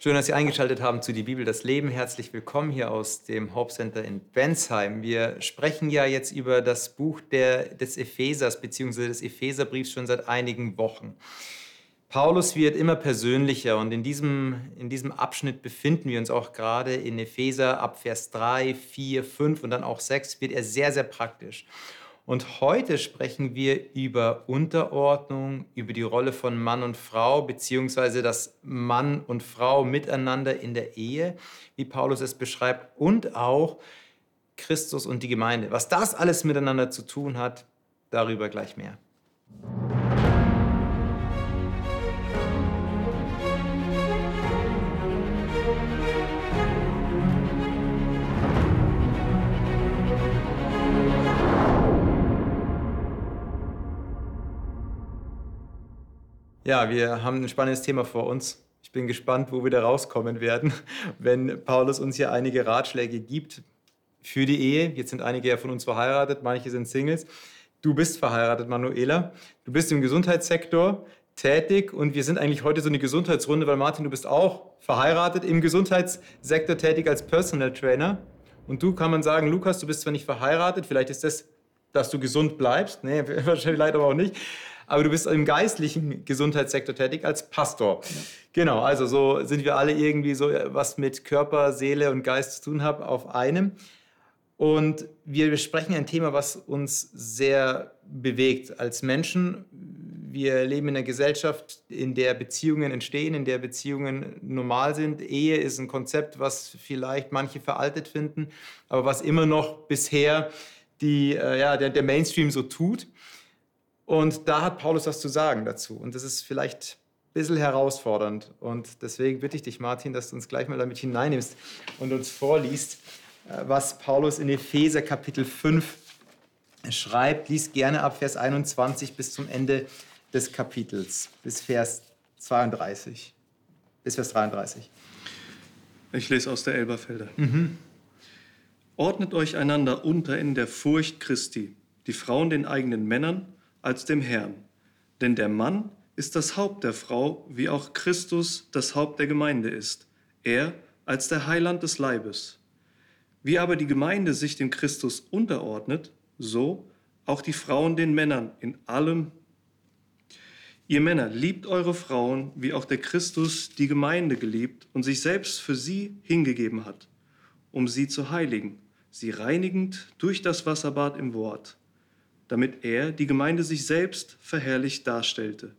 Schön, dass Sie eingeschaltet haben zu Die Bibel, das Leben. Herzlich willkommen hier aus dem Hauptcenter in Bensheim. Wir sprechen ja jetzt über das Buch der, des Ephesers bzw. des Epheserbriefs schon seit einigen Wochen. Paulus wird immer persönlicher und in diesem, in diesem Abschnitt befinden wir uns auch gerade in Epheser ab Vers 3, 4, 5 und dann auch 6 wird er sehr, sehr praktisch. Und heute sprechen wir über Unterordnung, über die Rolle von Mann und Frau, beziehungsweise das Mann und Frau miteinander in der Ehe, wie Paulus es beschreibt, und auch Christus und die Gemeinde. Was das alles miteinander zu tun hat, darüber gleich mehr. Ja, wir haben ein spannendes Thema vor uns. Ich bin gespannt, wo wir da rauskommen werden, wenn Paulus uns hier einige Ratschläge gibt für die Ehe. Jetzt sind einige ja von uns verheiratet, manche sind Singles. Du bist verheiratet, Manuela. Du bist im Gesundheitssektor tätig und wir sind eigentlich heute so eine Gesundheitsrunde, weil Martin, du bist auch verheiratet im Gesundheitssektor tätig als Personal Trainer. Und du kann man sagen, Lukas, du bist zwar nicht verheiratet, vielleicht ist das, dass du gesund bleibst. Nee, wahrscheinlich leider auch nicht aber du bist im geistlichen Gesundheitssektor tätig als Pastor. Ja. Genau, also so sind wir alle irgendwie so, was mit Körper, Seele und Geist zu tun haben, auf einem. Und wir besprechen ein Thema, was uns sehr bewegt als Menschen. Wir leben in einer Gesellschaft, in der Beziehungen entstehen, in der Beziehungen normal sind. Ehe ist ein Konzept, was vielleicht manche veraltet finden, aber was immer noch bisher die, äh, ja, der, der Mainstream so tut. Und da hat Paulus was zu sagen dazu. Und das ist vielleicht ein bisschen herausfordernd. Und deswegen bitte ich dich, Martin, dass du uns gleich mal damit hineinnimmst und uns vorliest, äh, was Paulus in Epheser Kapitel 5 schreibt. Lies gerne ab Vers 21 bis zum Ende des Kapitels, bis Vers 32. Bis Vers 33. Ich lese aus der Elberfelder. Mhm. Ordnet euch einander unter in der Furcht Christi, die Frauen den eigenen Männern als dem Herrn. Denn der Mann ist das Haupt der Frau, wie auch Christus das Haupt der Gemeinde ist, er als der Heiland des Leibes. Wie aber die Gemeinde sich dem Christus unterordnet, so auch die Frauen den Männern in allem. Ihr Männer, liebt eure Frauen, wie auch der Christus die Gemeinde geliebt und sich selbst für sie hingegeben hat, um sie zu heiligen, sie reinigend durch das Wasserbad im Wort damit er die Gemeinde sich selbst verherrlicht darstellte,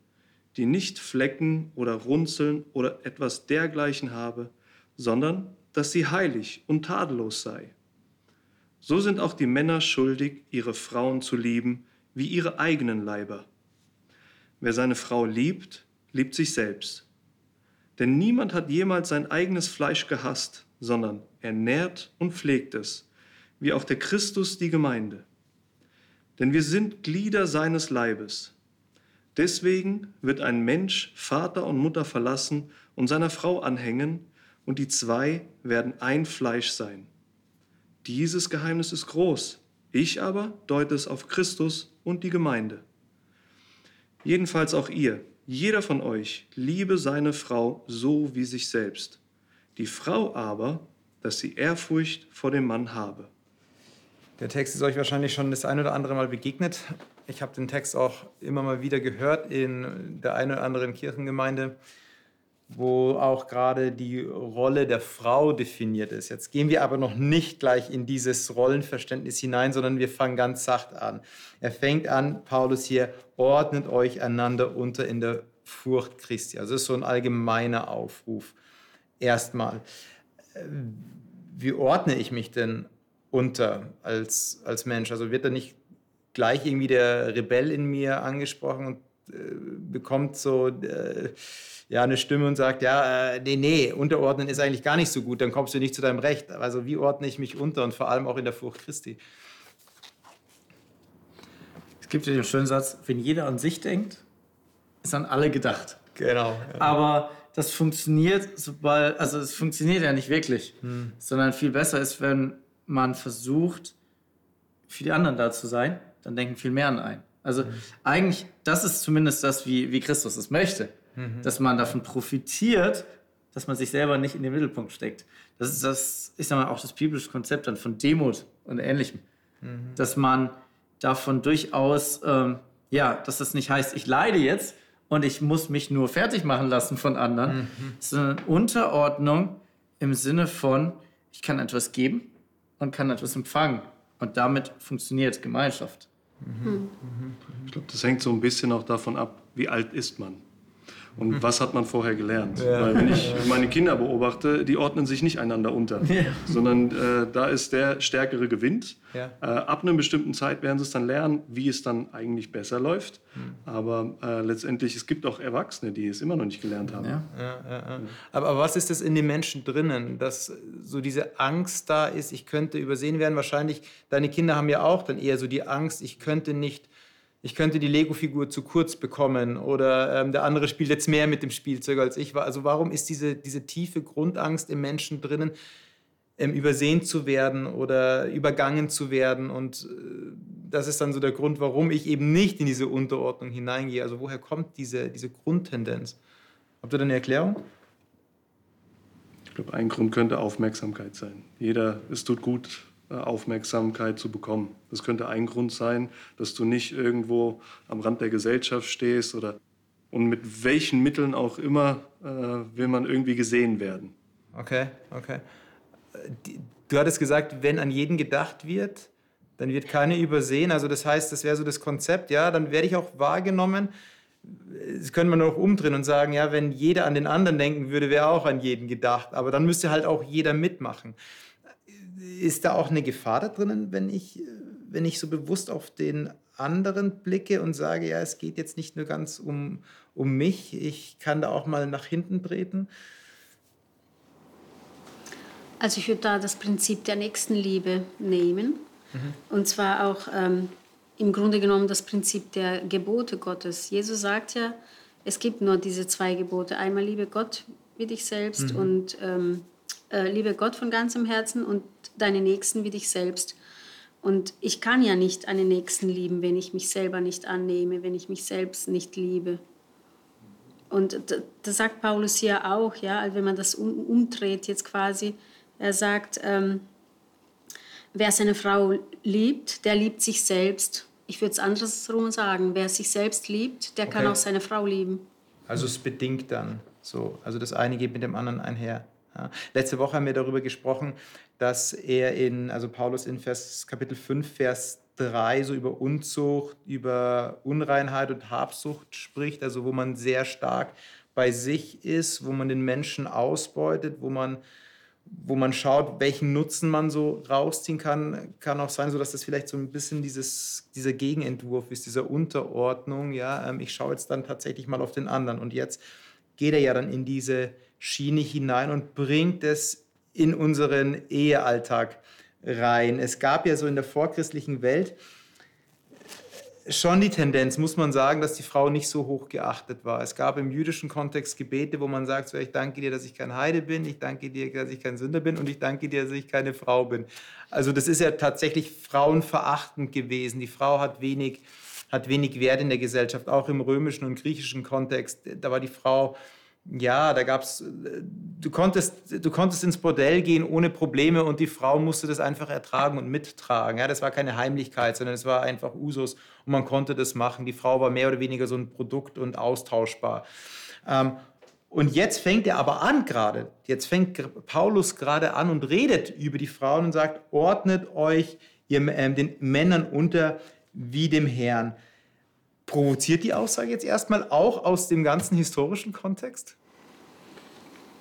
die nicht Flecken oder Runzeln oder etwas dergleichen habe, sondern dass sie heilig und tadellos sei. So sind auch die Männer schuldig, ihre Frauen zu lieben wie ihre eigenen Leiber. Wer seine Frau liebt, liebt sich selbst. Denn niemand hat jemals sein eigenes Fleisch gehasst, sondern er nährt und pflegt es, wie auch der Christus die Gemeinde denn wir sind Glieder seines Leibes. Deswegen wird ein Mensch Vater und Mutter verlassen und seiner Frau anhängen, und die zwei werden ein Fleisch sein. Dieses Geheimnis ist groß. Ich aber deute es auf Christus und die Gemeinde. Jedenfalls auch ihr, jeder von euch, liebe seine Frau so wie sich selbst. Die Frau aber, dass sie Ehrfurcht vor dem Mann habe. Der Text ist euch wahrscheinlich schon das ein oder andere Mal begegnet. Ich habe den Text auch immer mal wieder gehört in der einen oder anderen Kirchengemeinde, wo auch gerade die Rolle der Frau definiert ist. Jetzt gehen wir aber noch nicht gleich in dieses Rollenverständnis hinein, sondern wir fangen ganz sacht an. Er fängt an, Paulus hier, ordnet euch einander unter in der Furcht Christi. Also das ist so ein allgemeiner Aufruf. Erstmal, wie ordne ich mich denn unter als, als Mensch? Also wird da nicht gleich irgendwie der Rebell in mir angesprochen und äh, bekommt so äh, ja, eine Stimme und sagt, ja, äh, nee, nee, unterordnen ist eigentlich gar nicht so gut, dann kommst du nicht zu deinem Recht. Also wie ordne ich mich unter und vor allem auch in der Furcht Christi? Es gibt ja den schönen Satz, wenn jeder an sich denkt, ist an alle gedacht. Genau. Ja. Aber das funktioniert, sobald, also es funktioniert ja nicht wirklich, hm. sondern viel besser ist, wenn man versucht, für die anderen da zu sein, dann denken viel mehr an einen. Also mhm. eigentlich, das ist zumindest das, wie, wie Christus es möchte, mhm. dass man davon profitiert, dass man sich selber nicht in den Mittelpunkt steckt. Das ist das, ich sag mal, auch das biblische Konzept dann von Demut und Ähnlichem. Mhm. Dass man davon durchaus, ähm, ja, dass das nicht heißt, ich leide jetzt und ich muss mich nur fertig machen lassen von anderen, mhm. sondern Unterordnung im Sinne von, ich kann etwas geben und kann etwas empfangen. Und damit funktioniert Gemeinschaft. Mhm. Ich glaube, das hängt so ein bisschen auch davon ab, wie alt ist man. Und was hat man vorher gelernt? Ja. Weil wenn ich meine Kinder beobachte, die ordnen sich nicht einander unter, ja. sondern äh, da ist der Stärkere gewinnt. Ja. Äh, ab einer bestimmten Zeit werden sie es dann lernen, wie es dann eigentlich besser läuft. Mhm. Aber äh, letztendlich, es gibt auch Erwachsene, die es immer noch nicht gelernt haben. Aber, aber, was ist das in den Menschen drinnen, dass so diese Angst da ist, ich könnte übersehen werden? Wahrscheinlich, deine Kinder haben ja auch dann eher so die Angst, ich könnte nicht ich könnte die Lego-Figur zu kurz bekommen oder ähm, der andere spielt jetzt mehr mit dem Spielzeug als ich. Also warum ist diese, diese tiefe Grundangst im Menschen drinnen, ähm, übersehen zu werden oder übergangen zu werden? Und äh, das ist dann so der Grund, warum ich eben nicht in diese Unterordnung hineingehe. Also woher kommt diese, diese Grundtendenz? Habt ihr da eine Erklärung? Ich glaube, ein Grund könnte Aufmerksamkeit sein. Jeder, es tut gut, Aufmerksamkeit zu bekommen. Das könnte ein Grund sein, dass du nicht irgendwo am Rand der Gesellschaft stehst oder und mit welchen Mitteln auch immer äh, will man irgendwie gesehen werden. Okay, okay. Du hattest gesagt, wenn an jeden gedacht wird, dann wird keiner übersehen. Also das heißt, das wäre so das Konzept, ja, dann werde ich auch wahrgenommen. Das könnte man noch umdrehen und sagen, ja, wenn jeder an den anderen denken würde, wäre auch an jeden gedacht. Aber dann müsste halt auch jeder mitmachen ist da auch eine Gefahr da drinnen, wenn ich, wenn ich so bewusst auf den anderen blicke und sage, ja, es geht jetzt nicht nur ganz um, um mich, ich kann da auch mal nach hinten treten? Also ich würde da das Prinzip der Nächstenliebe nehmen. Mhm. Und zwar auch ähm, im Grunde genommen das Prinzip der Gebote Gottes. Jesus sagt ja, es gibt nur diese zwei Gebote. Einmal liebe Gott wie dich selbst mhm. und ähm, äh, liebe Gott von ganzem Herzen und deine Nächsten wie dich selbst. Und ich kann ja nicht einen Nächsten lieben, wenn ich mich selber nicht annehme, wenn ich mich selbst nicht liebe. Und das sagt Paulus hier auch, ja, also wenn man das umdreht jetzt quasi. Er sagt, ähm, wer seine Frau liebt, der liebt sich selbst. Ich würde es andersrum sagen, wer sich selbst liebt, der okay. kann auch seine Frau lieben. Also es bedingt dann so. Also das eine geht mit dem anderen einher. Ja. Letzte Woche haben wir darüber gesprochen, dass er in, also Paulus in Vers, Kapitel 5, Vers 3 so über Unzucht, über Unreinheit und Habsucht spricht, also wo man sehr stark bei sich ist, wo man den Menschen ausbeutet, wo man, wo man schaut, welchen Nutzen man so rausziehen kann. Kann auch sein, so dass das vielleicht so ein bisschen dieses, dieser Gegenentwurf ist, dieser Unterordnung. Ja, ähm, ich schaue jetzt dann tatsächlich mal auf den anderen. Und jetzt geht er ja dann in diese Schiene hinein und bringt es in unseren Ehealltag rein. Es gab ja so in der vorchristlichen Welt schon die Tendenz, muss man sagen, dass die Frau nicht so hoch geachtet war. Es gab im jüdischen Kontext Gebete, wo man sagt, so, ich danke dir, dass ich kein Heide bin, ich danke dir, dass ich kein Sünder bin und ich danke dir, dass ich keine Frau bin. Also das ist ja tatsächlich frauenverachtend gewesen. Die Frau hat wenig, hat wenig Wert in der Gesellschaft, auch im römischen und griechischen Kontext. Da war die Frau ja, da gab es, du konntest, du konntest ins Bordell gehen ohne Probleme und die Frau musste das einfach ertragen und mittragen. Ja, das war keine Heimlichkeit, sondern es war einfach Usus und man konnte das machen. Die Frau war mehr oder weniger so ein Produkt und austauschbar. Ähm, und jetzt fängt er aber an gerade, jetzt fängt Paulus gerade an und redet über die Frauen und sagt, ordnet euch ihr, äh, den Männern unter wie dem Herrn. Provoziert die Aussage jetzt erstmal auch aus dem ganzen historischen Kontext?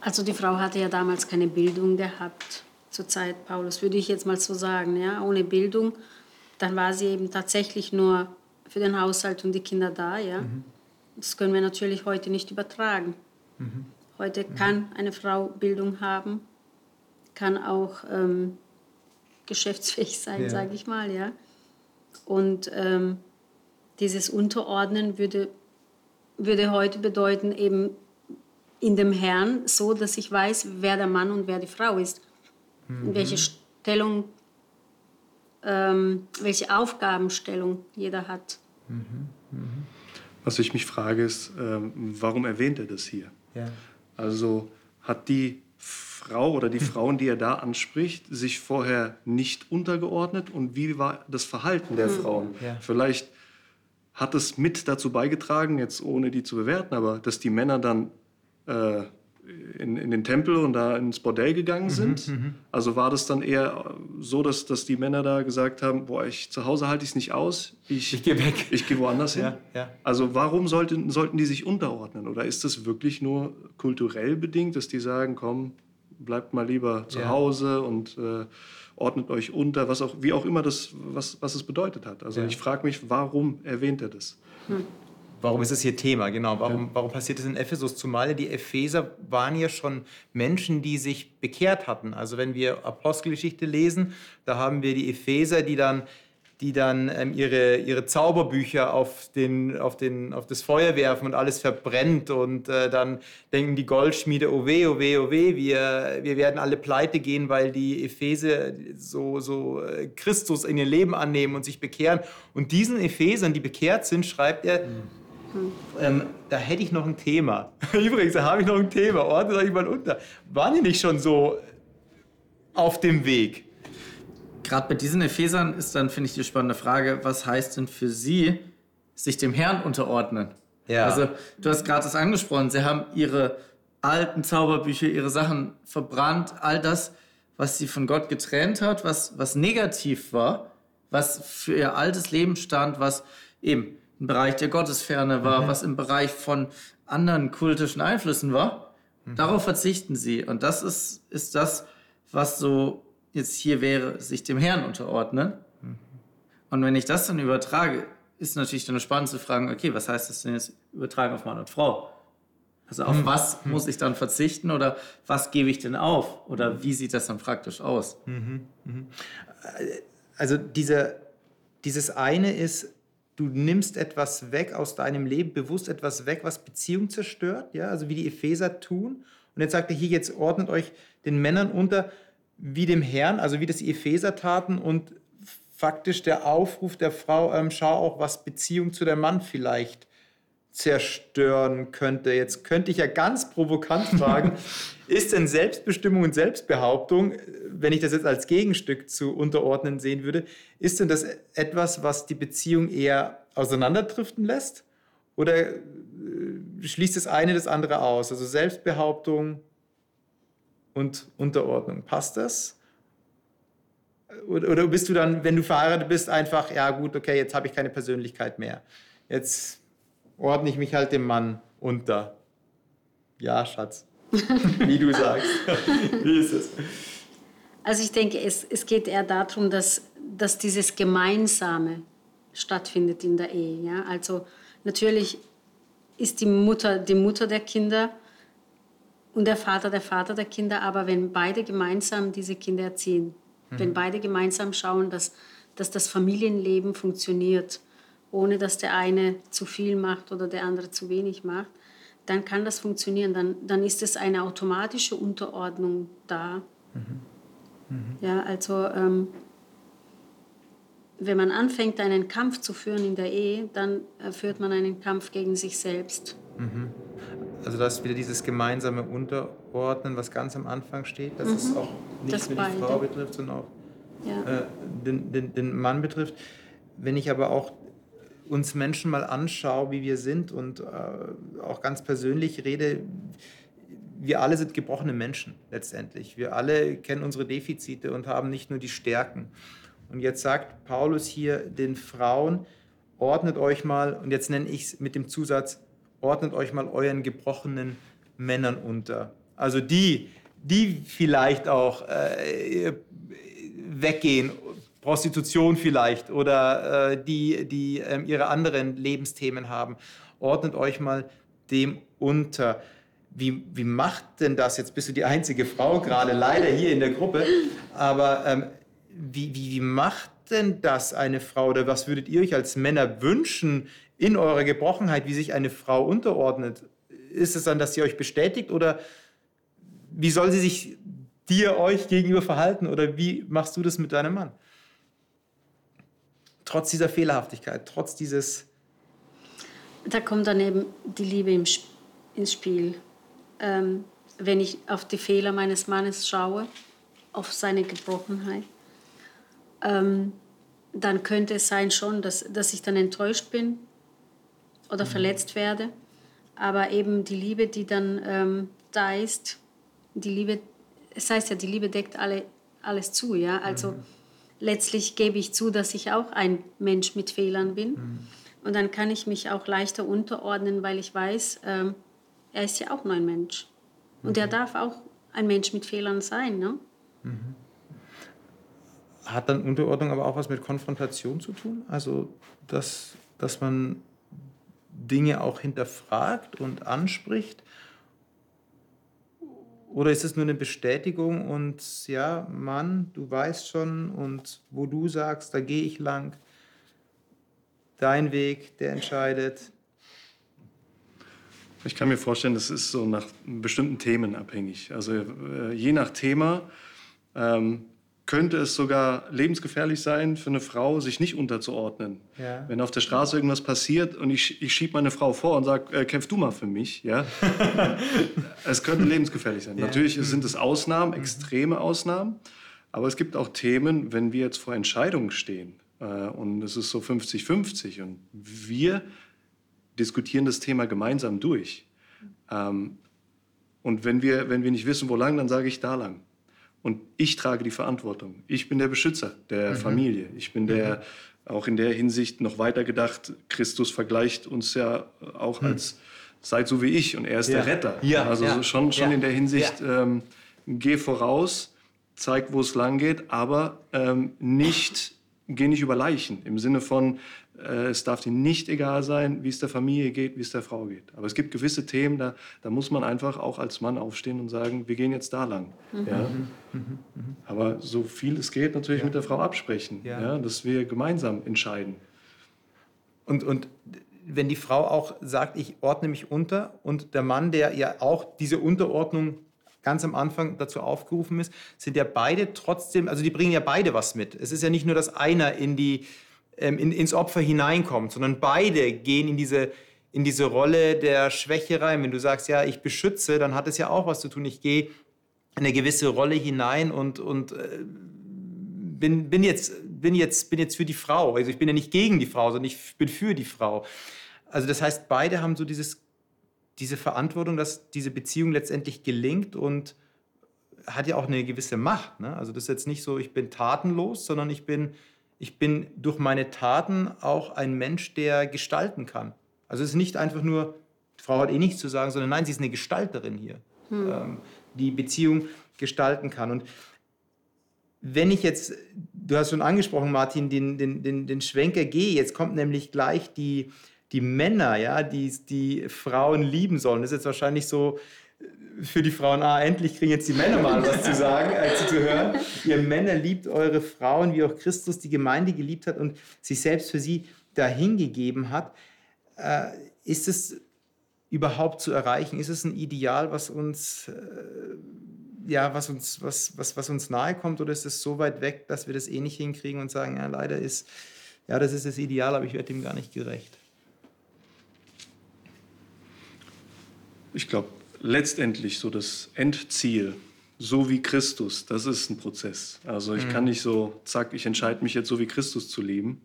Also die Frau hatte ja damals keine Bildung gehabt zur Zeit Paulus, würde ich jetzt mal so sagen. Ja? Ohne Bildung, dann war sie eben tatsächlich nur für den Haushalt und die Kinder da. Ja? Mhm. Das können wir natürlich heute nicht übertragen. Mhm. Heute mhm. kann eine Frau Bildung haben, kann auch ähm, geschäftsfähig sein, ja. sage ich mal. Ja? Und ähm, dieses Unterordnen würde, würde heute bedeuten, eben in dem Herrn, so dass ich weiß, wer der Mann und wer die Frau ist. Mhm. Welche Stellung, ähm, welche Aufgabenstellung jeder hat. Mhm. Was ich mich frage, ist, ähm, warum erwähnt er das hier? Ja. Also hat die Frau oder die Frauen, die er da anspricht, sich vorher nicht untergeordnet und wie war das Verhalten der Frauen? Ja. Vielleicht hat es mit dazu beigetragen, jetzt ohne die zu bewerten, aber dass die Männer dann äh, in, in den Tempel und da ins Bordell gegangen sind. also war das dann eher so, dass, dass die Männer da gesagt haben, boah, ich, zu Hause halte ich es nicht aus, ich, Ich gehe weg. ich gehe woanders hin. Ja, ja. Also warum sollten, sollten die sich unterordnen? Oder ist das wirklich nur kulturell bedingt, dass die sagen, komm, bleibt mal lieber zu Ja. Hause und äh, ordnet euch unter, was auch, wie auch immer das, was, was es bedeutet hat. Also Ja. ich frage mich, warum erwähnt er das? Warum ist es hier Thema? Genau. Warum, warum passiert es in Ephesus? Zumal die Epheser waren ja schon Menschen, die sich bekehrt hatten. Also wenn wir Apostelgeschichte lesen, da haben wir die Epheser, die dann, die dann ähm, ihre, ihre Zauberbücher auf, den, auf, den, auf das Feuer werfen und alles verbrennt. Und äh, dann denken die Goldschmiede, oh weh, oh weh, oh weh, wir, wir werden alle pleite gehen, weil die Epheser so, so äh, Christus in ihr Leben annehmen und sich bekehren. Und diesen Ephesern, die bekehrt sind, schreibt er, ähm, da hätte ich noch ein Thema. Übrigens, da habe ich noch ein Thema. Ordnet euch mal unter. Waren die nicht schon so auf dem Weg? Gerade bei diesen Ephesern ist dann, finde ich, die spannende Frage, was heißt denn für sie, sich dem Herrn unterordnen? Ja. Also, du hast gerade das angesprochen, sie haben ihre alten Zauberbücher, ihre Sachen verbrannt, all das, was sie von Gott getrennt hat, was, was negativ war, was für ihr altes Leben stand, was eben im Bereich der Gottesferne war, was im Bereich von anderen kultischen Einflüssen war. Darauf verzichten sie. Und das ist, ist das, was so jetzt hier wäre, sich dem Herrn unterordnen. Und wenn ich das dann übertrage, ist natürlich dann spannend zu fragen, okay, was heißt das denn jetzt übertragen auf Mann und Frau? Also auf was muss ich dann verzichten oder was gebe ich denn auf? Oder wie sieht das dann praktisch aus? Also diese, dieses eine ist, du nimmst etwas weg aus deinem Leben, bewusst etwas weg, was Beziehung zerstört, ja, also wie die Epheser tun. Und jetzt sagt er hier, jetzt ordnet euch den Männern unter wie dem Herrn, also wie das die Epheser taten und faktisch der Aufruf der Frau, ähm, schau auch, was Beziehung zu dem Mann vielleicht zerstören könnte. Jetzt könnte ich ja ganz provokant fragen, ist denn Selbstbestimmung und Selbstbehauptung, äh, wenn ich das jetzt als Gegenstück zu unterordnen sehen würde, ist denn das etwas, was die Beziehung eher auseinanderdriften lässt? Oder äh, schließt das eine das andere aus? Also Selbstbehauptung und Unterordnung. Passt das? Oder, oder bist du dann, wenn du verheiratet bist, einfach, ja gut, okay, jetzt habe ich keine Persönlichkeit mehr. Jetzt ordne ich mich halt dem Mann unter. Ja, Schatz. Wie du sagst. Wie ist es? Also ich denke, es, es geht eher darum, dass, dass dieses Gemeinsame stattfindet in der Ehe. Ja? Also natürlich ist die Mutter die Mutter der Kinder und der Vater der Vater der Kinder, aber wenn beide gemeinsam diese Kinder erziehen, wenn beide gemeinsam schauen, dass, dass das Familienleben funktioniert, ohne dass der eine zu viel macht oder der andere zu wenig macht, dann kann das funktionieren. Dann, dann ist es eine automatische Unterordnung da. Ja, also ähm, wenn man anfängt, einen Kampf zu führen in der Ehe, dann äh, führt man einen Kampf gegen sich selbst. Also da ist wieder dieses gemeinsame Unterordnen, was ganz am Anfang steht, dass es auch nicht Das nur die beide. Frau betrifft, sondern auch Ja. äh, den, den, den Mann betrifft. Wenn ich aber auch uns Menschen mal anschaue, wie wir sind und äh, auch ganz persönlich rede, wir alle sind gebrochene Menschen letztendlich. Wir alle kennen unsere Defizite und haben nicht nur die Stärken. Und jetzt sagt Paulus hier den Frauen, ordnet euch mal, und jetzt nenne ich es mit dem Zusatz, ordnet euch mal euren gebrochenen Männern unter. Also die, die vielleicht auch äh, weggehen, Prostitution vielleicht, oder äh, die, die ähm, ihre anderen Lebensthemen haben. Ordnet euch mal dem unter. Wie, wie macht denn das? Jetzt bist du die einzige Frau gerade leider hier in der Gruppe, aber ähm, wie, wie, wie macht denn das eine Frau oder was würdet ihr euch als Männer wünschen in eurer Gebrochenheit, wie sich eine Frau unterordnet? Ist es dann, dass sie euch bestätigt oder wie soll sie sich dir, euch gegenüber verhalten oder wie machst du das mit deinem Mann? Trotz dieser Fehlerhaftigkeit, trotz dieses, Da kommt dann eben die Liebe im, ins Spiel. Ähm, wenn ich auf die Fehler meines Mannes schaue, auf seine Gebrochenheit, ähm, dann könnte es sein schon, dass, dass ich dann enttäuscht bin oder mhm. verletzt werde. Aber eben die Liebe, die dann ähm, da ist, die Liebe, es heißt ja, die Liebe deckt alle, alles zu, ja. Also mhm. Letztlich gebe ich zu, dass ich auch ein Mensch mit Fehlern bin. Mhm. Und dann kann ich mich auch leichter unterordnen, weil ich weiß, ähm, er ist ja auch nur ein Mensch. Und er mhm. darf auch ein Mensch mit Fehlern sein. Ne? Mhm. Hat dann Unterordnung aber auch was mit Konfrontation zu tun? Also, dass, dass man Dinge auch hinterfragt und anspricht? Oder ist es nur eine Bestätigung und ja, Mann, du weißt schon und wo du sagst, da gehe ich lang, dein Weg, der entscheidet? Ich kann mir vorstellen, das ist so nach bestimmten Themen abhängig. Also äh, je nach Thema ähm, könnte es sogar lebensgefährlich sein für eine Frau, sich nicht unterzuordnen. Ja. Wenn auf der Straße irgendwas passiert und ich, ich schiebe meine Frau vor und sage, äh, kämpf du mal für mich. Ja? es könnte lebensgefährlich sein. Ja. Natürlich sind es Ausnahmen, mhm. extreme Ausnahmen. Aber es gibt auch Themen, wenn wir jetzt vor Entscheidungen stehen äh, und es ist so 50-50 und wir diskutieren das Thema gemeinsam durch. Ähm, und wenn wir, wenn wir nicht wissen, wo lang, dann sage ich da lang. Und ich trage die Verantwortung. Ich bin der Beschützer der mhm. Familie. Ich bin der, mhm. auch in der Hinsicht noch weiter gedacht, Christus vergleicht uns ja auch mhm. als, seid so wie ich und er ist ja. der Retter. Ja. Also ja. schon, schon ja. in der Hinsicht, ähm, geh voraus, zeig, wo es lang geht, aber ähm, nicht, geh nicht über Leichen. Im Sinne von, es darf dir nicht egal sein, wie es der Familie geht, wie es der Frau geht. Aber es gibt gewisse Themen, da, da muss man einfach auch als Mann aufstehen und sagen, wir gehen jetzt da lang. Mhm. Ja? Mhm. mhm. Aber so viel es geht, natürlich ja. mit der Frau absprechen, ja. ja. dass wir gemeinsam entscheiden. Und, und wenn die Frau auch sagt, ich ordne mich unter und der Mann, der ja auch diese Unterordnung ganz am Anfang dazu aufgerufen ist, sind ja beide trotzdem, also die bringen ja beide was mit. Es ist ja nicht nur, dass einer in die ähm, in, ins Opfer hineinkommt, sondern beide gehen in diese, in diese Rolle der Schwäche rein. Wenn du sagst, ja, ich beschütze, dann hat es ja auch was zu tun. Ich gehe in eine gewisse Rolle hinein und, und äh, bin, bin, jetzt, bin, jetzt, bin jetzt für die Frau. Also ich bin ja nicht gegen die Frau, sondern ich bin für die Frau. Also das heißt, beide haben so dieses, diese Verantwortung, dass diese Beziehung letztendlich gelingt und hat ja auch eine gewisse Macht. Ne? Also das ist jetzt nicht so, ich bin tatenlos, sondern ich bin ich bin durch meine Taten auch ein Mensch, der gestalten kann. Also es ist nicht einfach nur, die Frau hat eh nichts zu sagen, sondern nein, sie ist eine Gestalterin hier, hm. ähm, die Beziehung gestalten kann. Und wenn ich jetzt, du hast schon angesprochen, Martin, den, den, den, den Schwenker gehe, jetzt kommt nämlich gleich die, die Männer, ja, die die Frauen lieben sollen. Das ist jetzt wahrscheinlich so für die Frauen, ah, endlich kriegen jetzt die Männer mal was zu sagen, als zu hören. Ihr Männer liebt eure Frauen, wie auch Christus die Gemeinde geliebt hat und sich selbst für sie dahingegeben hat. Äh, ist es überhaupt zu erreichen? Ist es ein Ideal, was uns, äh, ja, was uns, was, was, was uns nahe kommt, oder ist es so weit weg, dass wir das eh nicht hinkriegen und sagen, ja, leider ist, ja, das ist das Ideal, aber ich werde dem gar nicht gerecht? Ich glaube, letztendlich so das Endziel, so wie Christus, das ist ein Prozess. Also ich mhm. kann nicht so, zack, ich entscheide mich jetzt so wie Christus zu leben,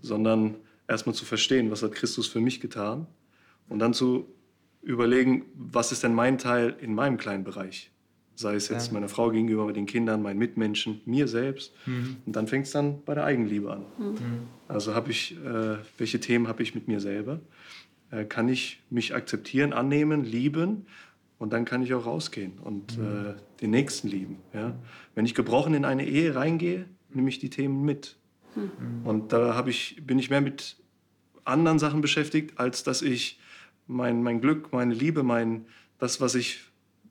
sondern erstmal zu verstehen, was hat Christus für mich getan und dann zu überlegen, was ist denn mein Teil in meinem kleinen Bereich. Sei es jetzt ja. meiner Frau gegenüber, den Kindern, meinen Mitmenschen, mir selbst. Mhm. Und dann fängt es dann bei der Eigenliebe an. Mhm. Also habe ich, äh, welche Themen habe ich mit mir selber? Äh, kann ich mich akzeptieren, annehmen, lieben und dann kann ich auch rausgehen und mhm. äh, den Nächsten lieben. Ja? Wenn ich gebrochen in eine Ehe reingehe, nehme ich die Themen mit. Mhm. Und da ich, bin ich mehr mit anderen Sachen beschäftigt, als dass ich mein, mein Glück, meine Liebe, mein, das, was ich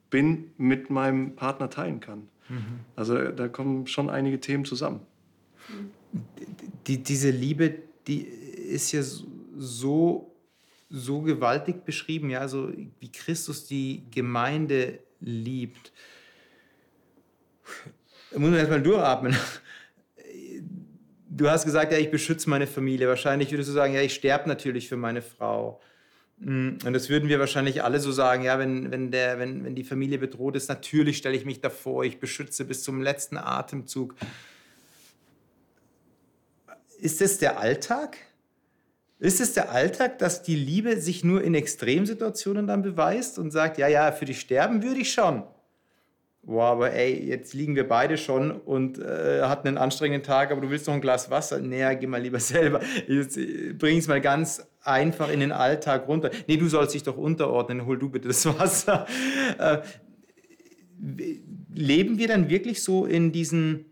bin, mit meinem Partner teilen kann. Mhm. Also da kommen schon einige Themen zusammen. Die, diese Liebe, die ist ja so so gewaltig beschrieben, ja, so wie Christus die Gemeinde liebt. Da muss man erstmal durchatmen. Du hast gesagt, ja, ich beschütze meine Familie. Wahrscheinlich würdest du sagen, ja, ich sterbe natürlich für meine Frau. Mm, und das würden wir wahrscheinlich alle so sagen, ja, wenn, wenn, der, wenn, wenn die Familie bedroht ist, natürlich stelle ich mich davor, ich beschütze bis zum letzten Atemzug. Ist es der Alltag? Ist es der Alltag, dass die Liebe sich nur in Extremsituationen dann beweist und sagt, ja, ja, für dich sterben würde ich schon? Boah, aber ey, jetzt liegen wir beide schon und äh, hatten einen anstrengenden Tag, aber du willst noch ein Glas Wasser? Nee, geh mal lieber selber. Jetzt äh, bring es mal ganz einfach in den Alltag runter. Nee, du sollst dich doch unterordnen, hol du bitte das Wasser. Äh, leben wir dann wirklich so in diesen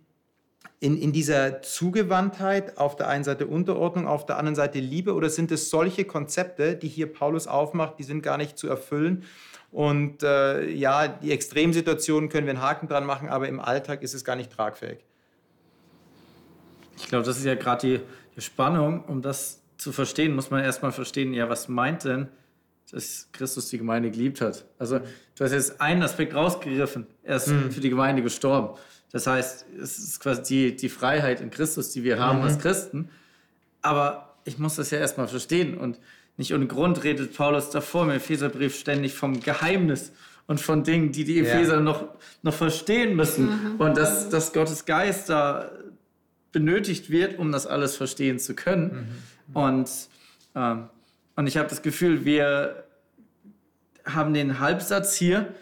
in, in dieser Zugewandtheit, auf der einen Seite Unterordnung, auf der anderen Seite Liebe? Oder sind es solche Konzepte, die hier Paulus aufmacht, die sind gar nicht zu erfüllen? Und äh, ja, die Extremsituationen können wir einen Haken dran machen, aber im Alltag ist es gar nicht tragfähig. Ich glaube, das ist ja gerade die, die Spannung. Um das zu verstehen, muss man erstmal verstehen, ja, was meint denn, dass Christus die Gemeinde geliebt hat? Also, du hast jetzt einen Aspekt rausgegriffen. Er ist mhm. für die Gemeinde gestorben. Das heißt, es ist quasi die, die Freiheit in Christus, die wir haben mhm. als Christen. Aber ich muss das ja erstmal verstehen. Und nicht ohne Grund redet Paulus davor im Epheserbrief ständig vom Geheimnis und von Dingen, die die Epheser ja. noch, noch verstehen müssen. Mhm. Und dass, dass Gottes Geist da benötigt wird, um das alles verstehen zu können. Mhm. Und, ähm, und ich habe das Gefühl, wir haben den Halbsatz hier,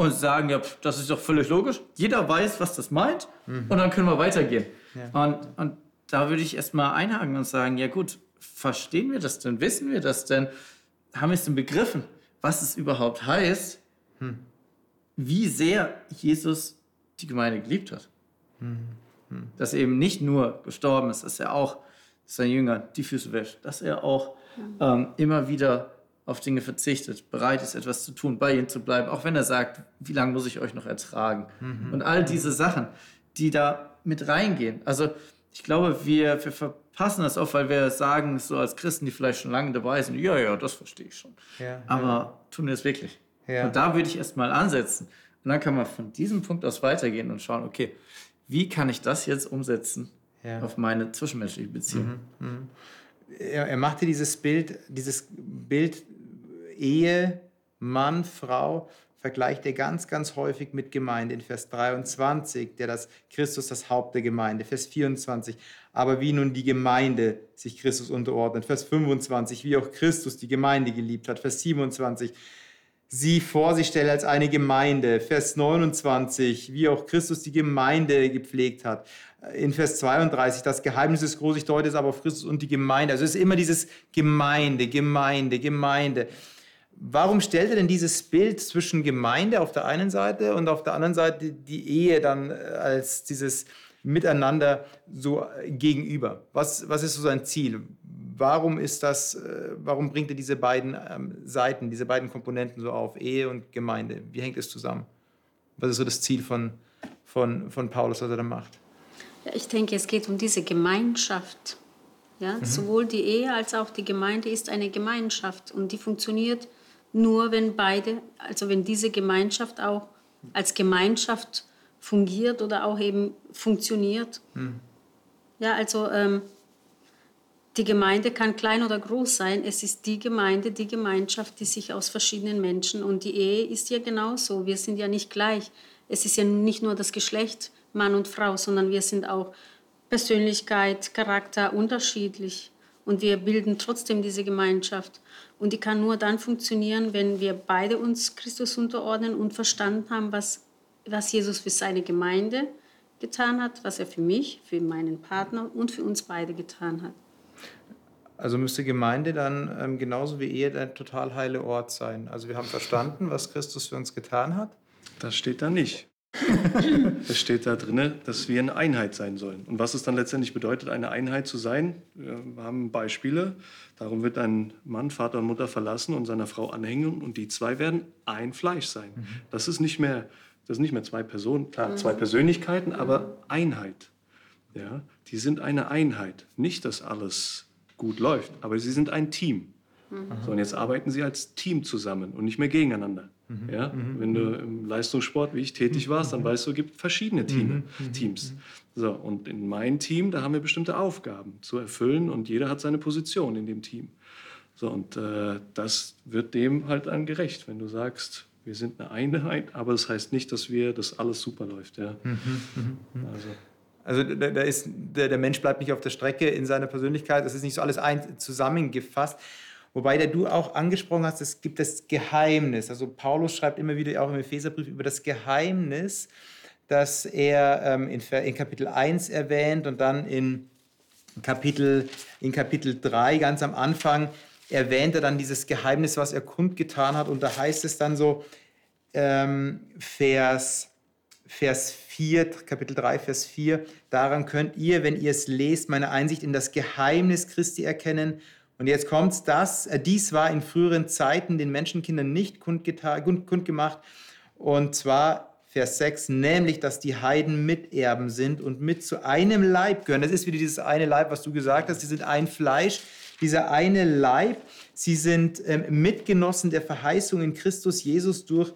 und sagen, ja, das ist doch völlig logisch. Jeder weiß, was das meint mhm. und dann können wir weitergehen. Ja. Und, und da würde ich erstmal einhaken und sagen, ja gut, verstehen wir das denn? Wissen wir das denn? Haben wir es denn begriffen, was es überhaupt heißt, hm. wie sehr Jesus die Gemeinde geliebt hat? Hm. Hm. Dass er eben nicht nur gestorben ist, dass er auch seinen Jüngern die Füße wäscht, dass er auch ähm, immer wieder auf Dinge verzichtet, bereit ist, etwas zu tun, bei ihnen zu bleiben, auch wenn er sagt, wie lange muss ich euch noch ertragen? Mhm. Und all diese Sachen, die da mit reingehen. Also ich glaube, wir, wir verpassen das oft, weil wir sagen, so als Christen, die vielleicht schon lange dabei sind, ja, ja, das verstehe ich schon. Ja, Aber ja. tun wir es wirklich? Ja. Und da würde ich erst mal ansetzen. Und dann kann man von diesem Punkt aus weitergehen und schauen, okay, wie kann ich das jetzt umsetzen auf meine zwischenmenschliche Beziehung? Mhm. Mhm. Er, er machte dieses Bild, dieses Bild Ehe, Mann, Frau, vergleicht er ganz, ganz häufig mit Gemeinde. In Vers 23, der das Christus das Haupt der Gemeinde. Vers 24, aber wie nun die Gemeinde sich Christus unterordnet. Vers 25, wie auch Christus die Gemeinde geliebt hat. Vers 27, sie vor sich stelle als eine Gemeinde. Vers 29, wie auch Christus die Gemeinde gepflegt hat. In Vers 32, das Geheimnis ist groß, ich deute es aber auf Christus und die Gemeinde. Also es ist immer dieses Gemeinde, Gemeinde, Gemeinde. Warum stellt er denn dieses Bild zwischen Gemeinde auf der einen Seite und auf der anderen Seite die Ehe dann äh, als dieses Miteinander so äh, gegenüber? Was, was ist so sein Ziel? Warum ist das, äh, warum bringt er diese beiden ähm, Seiten, diese beiden Komponenten so auf, Ehe und Gemeinde? Wie hängt es zusammen? Was ist so das Ziel von, von, von Paulus, was er da macht? Ja, ich denke, es geht um diese Gemeinschaft. Ja? Mhm. Sowohl die Ehe als auch die Gemeinde ist eine Gemeinschaft und die funktioniert nur wenn beide, also wenn diese Gemeinschaft auch als Gemeinschaft fungiert oder auch eben funktioniert. Hm. Ja, also ähm, die Gemeinde kann klein oder groß sein. Es ist die Gemeinde, die Gemeinschaft, die sich aus verschiedenen Menschen und die Ehe ist ja genauso. Wir sind ja nicht gleich. Es ist ja nicht nur das Geschlecht Mann und Frau, sondern wir sind auch Persönlichkeit, Charakter unterschiedlich und wir bilden trotzdem diese Gemeinschaft. Und die kann nur dann funktionieren, wenn wir beide uns Christus unterordnen und verstanden haben, was, was Jesus für seine Gemeinde getan hat, was er für mich, für meinen Partner und für uns beide getan hat. Also müsste Gemeinde dann ähm, genauso wie Ehe der total heile Ort sein. Also wir haben verstanden, was Christus für uns getan hat. Das steht da nicht. Es steht da drin, dass wir eine Einheit sein sollen. Und was es dann letztendlich bedeutet, eine Einheit zu sein, wir haben Beispiele. Darum wird ein Mann Vater und Mutter verlassen und seiner Frau anhängen und die zwei werden ein Fleisch sein. Mhm. Das ist nicht mehr, das sind nicht mehr zwei Personen, klar, zwei Persönlichkeiten, aber Einheit. Ja, die sind eine Einheit. Nicht, dass alles gut läuft, aber sie sind ein Team. Mhm. So, und jetzt arbeiten sie als Team zusammen und nicht mehr gegeneinander. Mhm. Ja? Mhm. Wenn du im Leistungssport wie ich tätig warst, dann weißt du, es gibt verschiedene Team, Teams. So, und in meinem Team, da haben wir bestimmte Aufgaben zu erfüllen und jeder hat seine Position in dem Team. So, und äh, das wird dem halt dann gerecht, wenn du sagst, wir sind eine Einheit, aber das heißt nicht, dass wir, dass alles super läuft. Ja. Mhm. Also. Also da, da ist, der, der, Mensch bleibt nicht auf der Strecke in seiner Persönlichkeit. Das ist nicht so alles ein, zusammengefasst. Wobei der du auch angesprochen hast, es gibt das Geheimnis. Also Paulus schreibt immer wieder auch im Epheserbrief über das Geheimnis, das er ähm, in, in, Kapitel 1 erwähnt und dann in Kapitel, in Kapitel 3 ganz am Anfang erwähnt er dann dieses Geheimnis, was er kundgetan hat. Und da heißt es dann so, ähm, Vers, Vers 4, Kapitel 3, Vers 4, daran könnt ihr, wenn ihr es lest, meine Einsicht in das Geheimnis Christi erkennen. Und jetzt kommt das, äh, dies war in früheren Zeiten den Menschenkindern nicht kundgemacht. Und zwar Vers 6, nämlich, dass die Heiden Miterben sind und mit zu einem Leib gehören. Das ist wieder dieses eine Leib, was du gesagt hast. Sie sind ein Fleisch, dieser eine Leib. Sie sind ähm, Mitgenossen der Verheißung in Christus Jesus durch,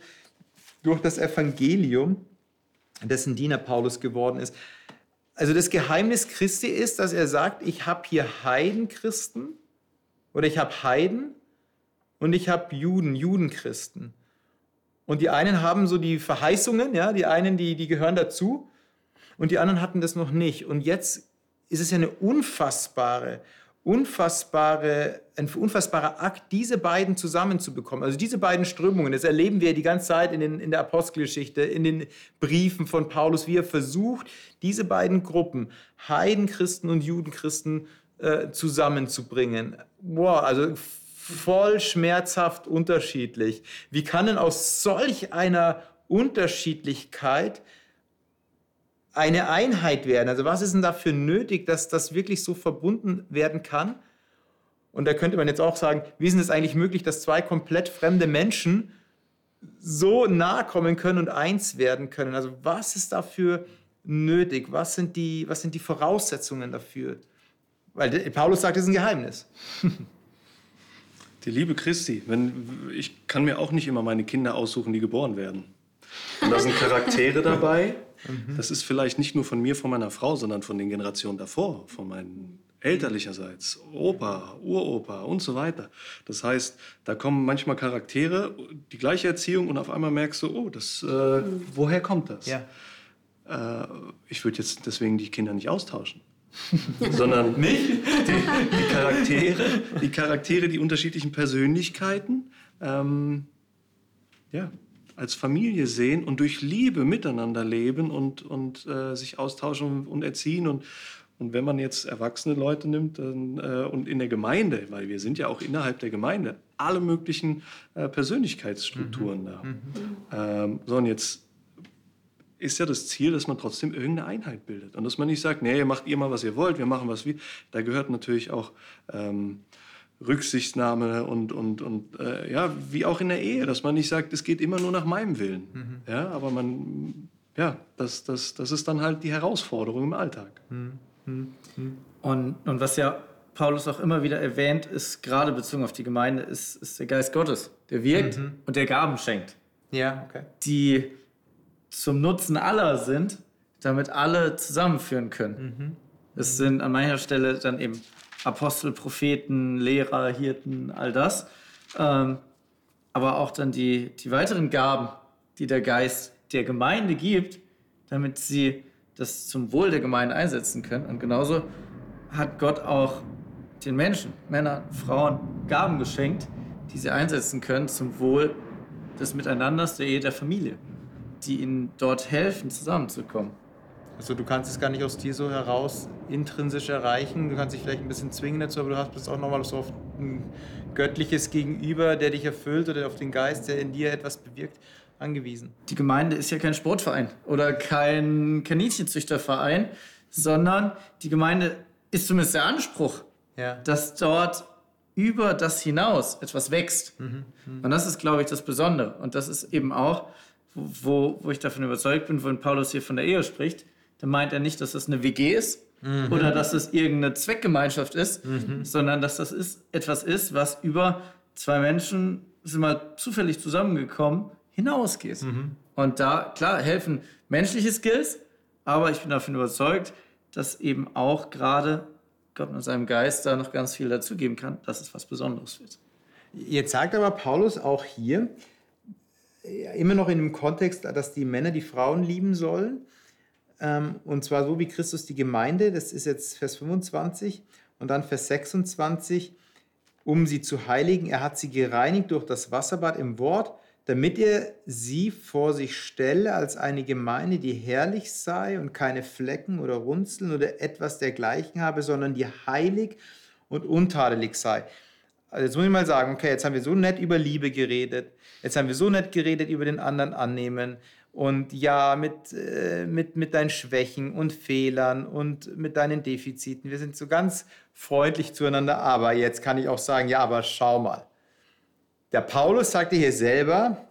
durch das Evangelium dessen Diener Paulus geworden ist. Also das Geheimnis Christi ist, dass er sagt, ich habe hier Heidenchristen oder ich habe Heiden und ich habe Juden, Judenchristen. Und die einen haben so die Verheißungen, ja, die einen, die, die gehören dazu und die anderen hatten das noch nicht. Und jetzt ist es ja eine unfassbare unfassbare, ein unfassbarer Akt, diese beiden zusammenzubekommen. Also diese beiden Strömungen, das erleben wir die ganze Zeit in, den, in der Apostelgeschichte, in den Briefen von Paulus, wie er versucht, diese beiden Gruppen, Heidenchristen und Judenchristen, äh, zusammenzubringen. Wow, also voll schmerzhaft unterschiedlich. Wie kann denn aus solch einer Unterschiedlichkeit eine Einheit werden. Also was ist denn dafür nötig, dass das wirklich so verbunden werden kann? Und da könnte man jetzt auch sagen, wie ist es eigentlich möglich, dass zwei komplett fremde Menschen so nahe kommen können und eins werden können? Also was ist dafür nötig? Was sind die, was sind die Voraussetzungen dafür? Weil Paulus sagt, es ist ein Geheimnis. Die Liebe Christi, wenn, ich kann mir auch nicht immer meine Kinder aussuchen, die geboren werden. Und da sind Charaktere dabei, Mhm. Das ist vielleicht nicht nur von mir, von meiner Frau, sondern von den Generationen davor, von meinen elterlicherseits, Opa, Uropa und so weiter. Das heißt, da kommen manchmal Charaktere, die gleiche Erziehung und auf einmal merkst du, oh, das, äh, woher kommt das? Ja. Äh, ich würde jetzt deswegen die Kinder nicht austauschen. sondern nicht die, die, Charaktere, die Charaktere, die unterschiedlichen Persönlichkeiten, ähm, ja, als Familie sehen und durch Liebe miteinander leben und, und äh, sich austauschen und erziehen. Und, und wenn man jetzt erwachsene Leute nimmt dann, äh, und in der Gemeinde, weil wir sind ja auch innerhalb der Gemeinde, alle möglichen äh, Persönlichkeitsstrukturen mhm. da. Mhm. Ähm, so, und jetzt ist ja das Ziel, dass man trotzdem irgendeine Einheit bildet. Und dass man nicht sagt, nee, macht ihr mal, was ihr wollt, wir machen was wir. Da gehört natürlich auch ähm, Rücksichtnahme und, und, und äh, ja, wie auch in der Ehe, dass man nicht sagt, es geht immer nur nach meinem Willen. Mhm. Ja, aber man, ja, das, das, das ist dann halt die Herausforderung im Alltag. Mhm. Mhm. Und, und was ja Paulus auch immer wieder erwähnt, ist gerade bezogen auf die Gemeinde, ist, ist der Geist Gottes, der wirkt mhm. und der Gaben schenkt. Ja, okay. Die zum Nutzen aller sind, damit alle zusammenführen können. Mhm. Es sind an mancher Stelle dann eben Apostel, Propheten, Lehrer, Hirten, all das. Ähm, aber auch dann die, die weiteren Gaben, die der Geist der Gemeinde gibt, damit sie das zum Wohl der Gemeinde einsetzen können. Und genauso hat Gott auch den Menschen, Männern, Frauen, Gaben geschenkt, die sie einsetzen können zum Wohl des Miteinanders, der Ehe, der Familie, die ihnen dort helfen, zusammenzukommen. Also du kannst es gar nicht aus dir so heraus intrinsisch erreichen. Du kannst dich vielleicht ein bisschen zwingen dazu, aber du hast bist auch nochmal so auf ein göttliches Gegenüber, der dich erfüllt oder auf den Geist, der in dir etwas bewirkt, angewiesen. Die Gemeinde ist ja kein Sportverein oder kein Kaninchenzüchterverein, sondern die Gemeinde ist zumindest der Anspruch, ja. dass dort über das hinaus etwas wächst. Mhm. Mhm. Und das ist, glaube ich, das Besondere. Und das ist eben auch, wo, wo ich davon überzeugt bin, wenn Paulus hier von der Ehe spricht, dann meint er nicht, dass das eine WG ist mhm. oder dass es irgendeine Zweckgemeinschaft ist, mhm. sondern dass das ist, etwas ist, was über zwei Menschen, sind mal zufällig zusammengekommen, hinausgeht. Mhm. Und da, klar, helfen menschliche Skills, aber ich bin davon überzeugt, dass eben auch gerade Gott mit seinem Geist da noch ganz viel dazugeben kann, dass es was Besonderes wird. Jetzt sagt aber Paulus auch hier, immer noch in dem Kontext, dass die Männer die Frauen lieben sollen. Ähm, und zwar so wie Christus die Gemeinde, das ist jetzt Vers 25 und dann Vers 26, um sie zu heiligen. Er hat sie gereinigt durch das Wasserbad im Wort, damit er sie vor sich stelle als eine Gemeinde, die herrlich sei und keine Flecken oder Runzeln oder etwas dergleichen habe, sondern die heilig und untadelig sei. Also jetzt muss ich mal sagen, okay, jetzt haben wir so nett über Liebe geredet, jetzt haben wir so nett geredet über den anderen annehmen und ja, mit, äh, mit, mit deinen Schwächen und Fehlern und mit deinen Defiziten. Wir sind so ganz freundlich zueinander, aber jetzt kann ich auch sagen, ja, aber schau mal. Der Paulus sagte hier selber,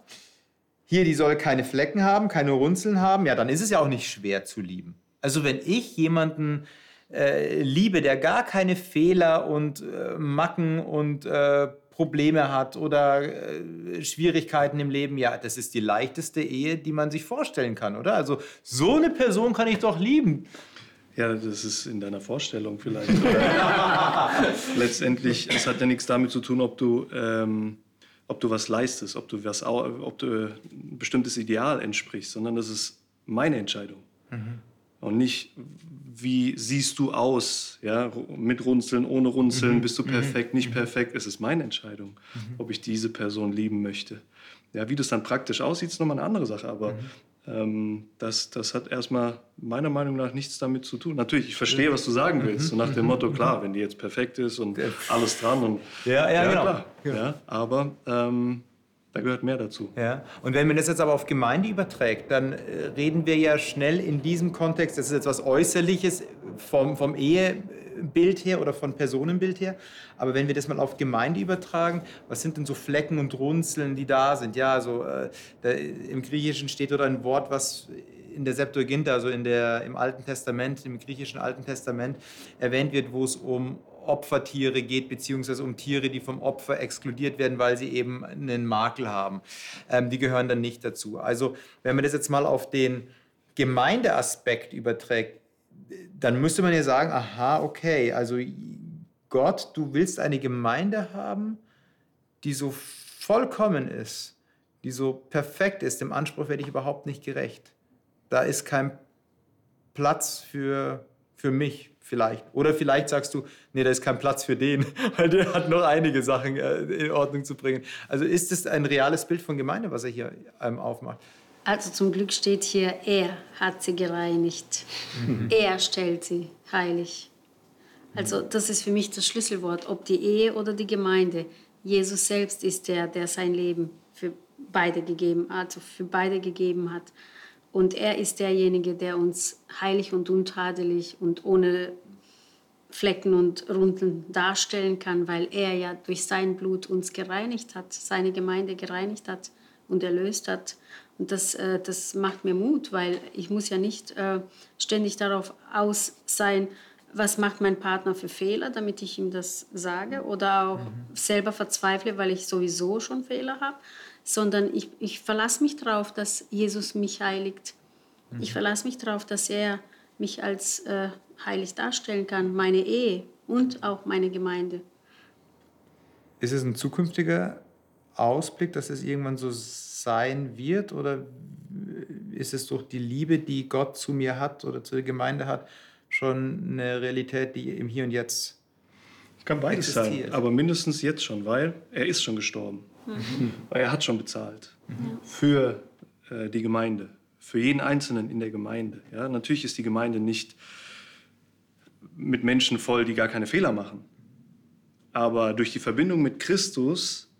hier, die soll keine Flecken haben, keine Runzeln haben, ja, dann ist es ja auch nicht schwer zu lieben. Also wenn ich jemanden äh, liebe, der gar keine Fehler und äh, Macken und äh, Probleme hat oder äh, Schwierigkeiten im Leben, ja, das ist die leichteste Ehe, die man sich vorstellen kann, oder? Also so eine Person kann ich doch lieben. Ja, das ist in deiner Vorstellung vielleicht. Letztendlich, es hat ja nichts damit zu tun, ob du, ähm, ob du was leistest, ob du, was, ob du ein bestimmtes Ideal entsprichst, sondern das ist meine Entscheidung. Mhm und nicht, wie siehst du aus, ja, mit Runzeln, ohne Runzeln, mhm. bist du mhm. perfekt, nicht mhm. perfekt. Es ist meine Entscheidung, mhm. ob ich diese Person lieben möchte. Ja, wie das dann praktisch aussieht, ist nochmal eine andere Sache, aber mhm. ähm, das, das hat erstmal meiner Meinung nach nichts damit zu tun. Natürlich, ich verstehe, was du sagen willst, so nach dem Motto, klar, wenn die jetzt perfekt ist und alles dran und ja, ja, ja genau. klar. Ja, aber ähm, da gehört mehr dazu. Ja. Und wenn man das jetzt aber auf Gemeinde überträgt, dann äh, reden wir ja schnell in diesem Kontext, das ist jetzt was Äußerliches vom, vom Ehebild her oder von Personenbild her. Aber wenn wir das mal auf Gemeinde übertragen, was sind denn so Flecken und Runzeln, die da sind? Ja, also äh, da, im Griechischen steht oder ein Wort, was in der Septuaginta, also in der, im Alten Testament, im griechischen Alten Testament erwähnt wird, wo es um Opfertiere geht, beziehungsweise um Tiere, die vom Opfer exkludiert werden, weil sie eben einen Makel haben. Ähm, die gehören dann nicht dazu. Also wenn man das jetzt mal auf den Gemeindeaspekt überträgt, dann müsste man ja sagen, aha, okay, also Gott, du willst eine Gemeinde haben, die so vollkommen ist, die so perfekt ist, dem Anspruch werde ich überhaupt nicht gerecht. Da ist kein Platz für, für mich, vielleicht. Oder vielleicht sagst du, nee, da ist kein Platz für den, weil der hat noch einige Sachen äh, in Ordnung zu bringen. Also ist es ein reales Bild von Gemeinde, was er hier ähm, aufmacht? Also zum Glück steht hier, er hat sie gereinigt. Mhm. Er stellt sie heilig. Also das ist für mich das Schlüsselwort, ob die Ehe oder die Gemeinde. Jesus selbst ist der, der sein Leben für beide gegeben, also für beide gegeben hat. Und er ist derjenige, der uns heilig und untadelig und ohne Flecken und Runden darstellen kann, weil er ja durch sein Blut uns gereinigt hat, seine Gemeinde gereinigt hat und erlöst hat. Und das, äh, das macht mir Mut, weil ich muss ja nicht äh, ständig darauf aus sein, was macht mein Partner für Fehler, damit ich ihm das sage oder auch mhm. selber verzweifle, weil ich sowieso schon Fehler habe, sondern ich, ich verlasse mich darauf, dass Jesus mich heiligt. Mhm. Ich verlasse mich darauf, dass er mich als äh, heilig darstellen kann, meine Ehe und auch meine Gemeinde. Ist es ein zukünftiger Ausblick, dass es irgendwann so sein wird oder ist es durch die Liebe, die Gott zu mir hat oder zur Gemeinde hat, schon eine Realität, die im Hier und Jetzt kann beides existiert? sein, aber mindestens jetzt schon, weil er ist schon gestorben. Mhm. Weil er hat schon bezahlt mhm. für äh, die Gemeinde, für jeden Einzelnen in der Gemeinde. Ja, natürlich ist die Gemeinde nicht mit Menschen voll, die gar keine Fehler machen. Aber durch die Verbindung mit Christus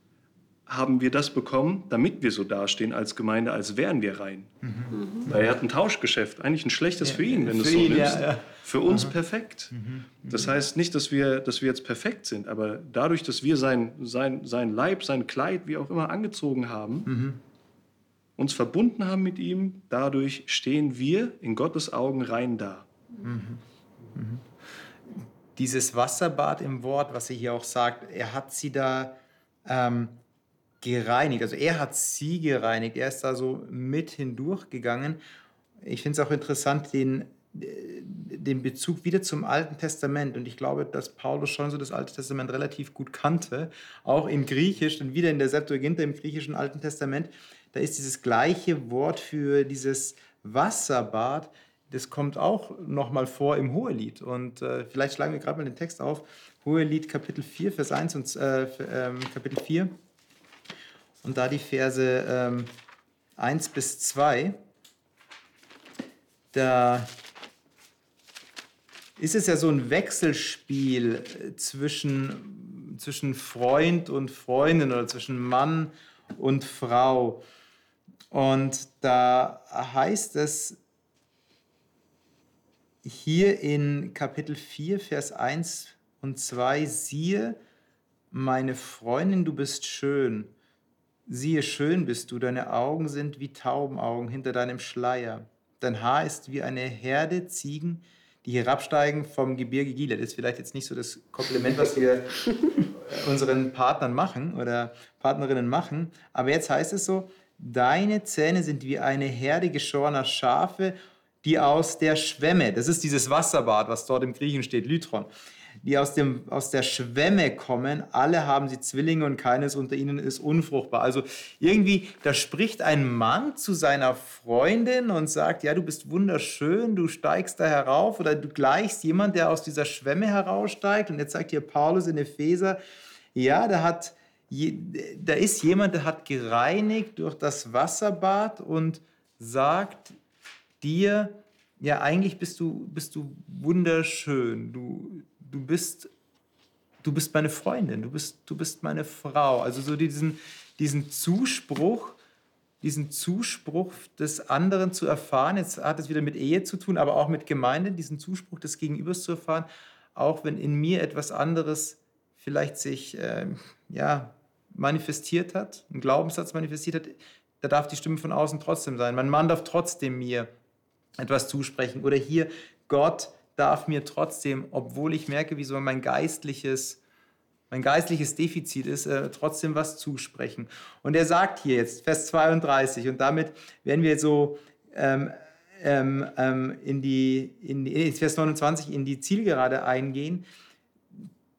haben wir das bekommen, damit wir so dastehen als Gemeinde, als wären wir rein. Mhm. Weil er hat ein Tauschgeschäft, eigentlich ein schlechtes ja, für ihn, wenn du es so ihn, nimmst. Ja, ja. Für uns Aha. perfekt. Mhm. Das heißt nicht, dass wir, dass wir jetzt perfekt sind, aber dadurch, dass wir sein, sein, sein Leib, sein Kleid, wie auch immer, angezogen haben, mhm. Uns verbunden haben mit ihm, dadurch stehen wir in Gottes Augen rein da. Mhm. Mhm. Dieses Wasserbad im Wort, was er hier auch sagt, er hat sie da ähm, gereinigt. Also er hat sie gereinigt. Er ist da so mit hindurchgegangen. Ich finde es auch interessant, den, den Bezug wieder zum Alten Testament. Und ich glaube, dass Paulus schon so das Alte Testament relativ gut kannte, auch in Griechisch und wieder in der Septuaginta im griechischen Alten Testament. Da ist dieses gleiche Wort für dieses Wasserbad, das kommt auch nochmal vor im Hohelied. Und äh, vielleicht schlagen wir gerade mal den Text auf. Hohelied Kapitel 4, Vers 1 und äh, äh, Kapitel 4. Und da die Verse ähm, 1 bis 2. Da ist es ja so ein Wechselspiel äh, zwischen, zwischen Freund und Freundin oder zwischen Mann und Frau. Und da heißt es hier in Kapitel 4, Vers 1 und 2, siehe, meine Freundin, du bist schön. Siehe, schön bist du, deine Augen sind wie Taubenaugen hinter deinem Schleier. Dein Haar ist wie eine Herde Ziegen, die herabsteigen vom Gebirge Gilead. Das ist vielleicht jetzt nicht so das Kompliment, was wir unseren Partnern machen oder Partnerinnen machen, aber jetzt heißt es so, deine Zähne sind wie eine Herde geschorener Schafe, die aus der Schwemme, das ist dieses Wasserbad, was dort im Griechen steht, Lytron, die aus, dem, aus der Schwemme kommen, alle haben sie Zwillinge und keines unter ihnen ist unfruchtbar. Also irgendwie, da spricht ein Mann zu seiner Freundin und sagt, ja, du bist wunderschön, du steigst da herauf oder du gleichst jemand, der aus dieser Schwemme heraussteigt. Und jetzt sagt hier Paulus in Epheser, ja, da hat da ist jemand, der hat gereinigt durch das Wasserbad und sagt dir, ja, eigentlich bist du, bist du wunderschön, du, du bist, du bist meine Freundin, du bist, du bist meine Frau. Also so diesen, diesen Zuspruch, diesen Zuspruch des anderen zu erfahren, jetzt hat es wieder mit Ehe zu tun, aber auch mit Gemeinde, diesen Zuspruch des Gegenübers zu erfahren, auch wenn in mir etwas anderes vielleicht sich äh, ja, manifestiert hat, ein Glaubenssatz manifestiert hat, da darf die Stimme von außen trotzdem sein. Mein Mann darf trotzdem mir etwas zusprechen. Oder hier, Gott darf mir trotzdem, obwohl ich merke, wie so mein geistliches, mein geistliches Defizit ist, äh, trotzdem was zusprechen. Und er sagt hier jetzt, Vers 32, und damit werden wir so ähm, ähm, ähm in die, in, in Vers 29 in die Zielgerade eingehen.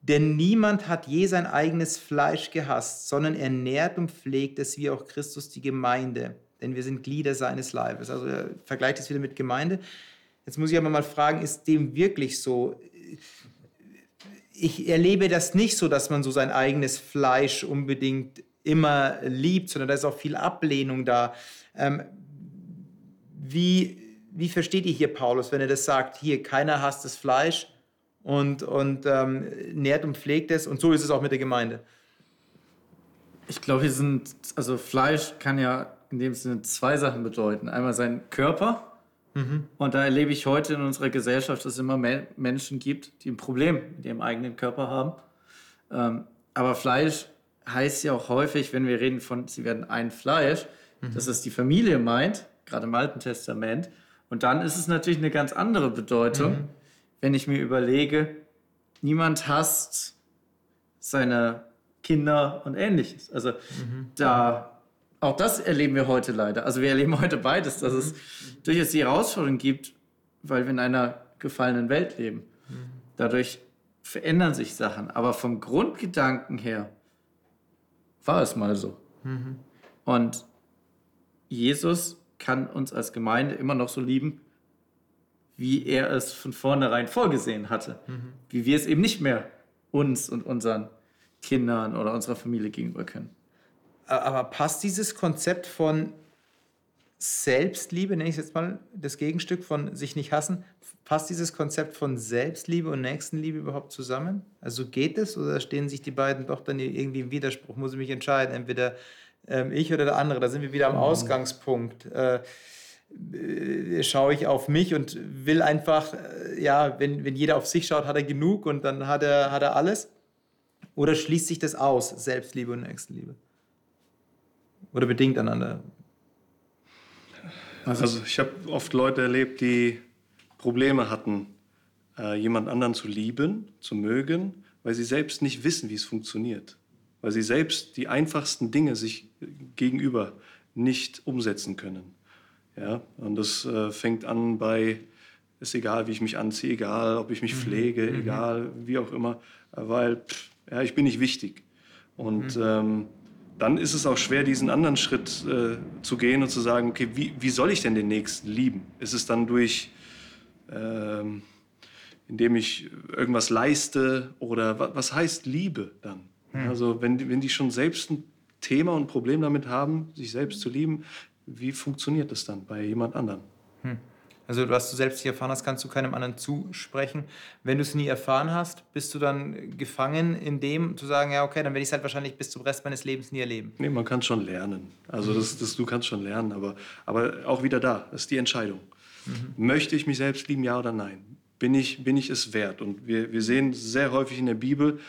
Denn niemand hat je sein eigenes Fleisch gehasst, sondern er nährt und pflegt es wie auch Christus die Gemeinde. Denn wir sind Glieder seines Leibes. Also er vergleicht es wieder mit Gemeinde. Jetzt muss ich aber mal fragen, ist dem wirklich so? Ich erlebe das nicht so, dass man so sein eigenes Fleisch unbedingt immer liebt, sondern da ist auch viel Ablehnung da. Ähm, wie, wie versteht ihr hier Paulus, wenn er das sagt, hier, keiner hasst das Fleisch und, und ähm, nährt und pflegt es und so ist es auch mit der Gemeinde? Ich glaube, wir sind, also Fleisch kann ja in dem Sinne zwei Sachen bedeuten. Einmal sein Körper, Mhm. Und da erlebe ich heute in unserer Gesellschaft, dass es immer mehr Menschen gibt, die ein Problem mit ihrem eigenen Körper haben. Ähm, aber Fleisch heißt ja auch häufig, wenn wir reden von, sie werden ein Fleisch, mhm. dass es die Familie meint, gerade im Alten Testament. Und dann ist es natürlich eine ganz andere Bedeutung, mhm. Wenn ich mir überlege, niemand hasst seine Kinder und ähnliches. Also mhm. da auch das erleben wir heute leider. Also wir erleben heute beides, dass es durchaus die Herausforderung gibt, weil wir in einer gefallenen Welt leben. Dadurch verändern sich Sachen. Aber vom Grundgedanken her war es mal so. Und Jesus kann uns als Gemeinde immer noch so lieben, wie er es von vornherein vorgesehen hatte. Wie wir es eben nicht mehr uns und unseren Kindern oder unserer Familie gegenüber können. Aber passt dieses Konzept von Selbstliebe, nenne ich es jetzt mal, das Gegenstück von sich nicht hassen, passt dieses Konzept von Selbstliebe und Nächstenliebe überhaupt zusammen? Also geht es oder stehen sich die beiden doch dann irgendwie im Widerspruch? Muss ich mich entscheiden, entweder ähm, ich oder der andere? Da sind wir wieder am mhm. Ausgangspunkt. Äh, äh, schaue ich auf mich und will einfach, äh, ja, wenn, wenn jeder auf sich schaut, hat er genug und dann hat er, hat er alles? Oder schließt sich das aus, Selbstliebe und Nächstenliebe? Oder bedingt einander? Also ich habe oft Leute erlebt, die Probleme hatten, äh, jemand anderen zu lieben, zu mögen, weil sie selbst nicht wissen, wie es funktioniert. Weil sie selbst die einfachsten Dinge sich gegenüber nicht umsetzen können. Ja, und das äh, fängt an bei ist egal, wie ich mich anziehe, egal, ob ich mich pflege, mhm. egal, wie auch immer, weil pff, ja, ich bin nicht wichtig. Und mhm. ähm, dann ist es auch schwer, diesen anderen Schritt äh, zu gehen und zu sagen, okay, wie, wie soll ich denn den Nächsten lieben? Ist es dann durch, ähm, indem ich irgendwas leiste oder was, was heißt Liebe dann? Mhm. Also wenn, wenn die schon selbst ein Thema und ein Problem damit haben, sich selbst zu lieben, wie funktioniert das dann bei jemand anderem? Mhm. Also was du selbst nicht erfahren hast, kannst du keinem anderen zusprechen. Wenn du es nie erfahren hast, bist du dann gefangen in dem, zu sagen, ja, okay, dann werde ich es halt wahrscheinlich bis zum Rest meines Lebens nie erleben. Nee, man kann schon lernen. Also das, das, du kannst schon lernen, aber, aber auch wieder da, das ist die Entscheidung. Mhm. Möchte ich mich selbst lieben, ja oder nein? Bin ich, bin ich es wert? Und wir, wir sehen sehr häufig in der Bibel,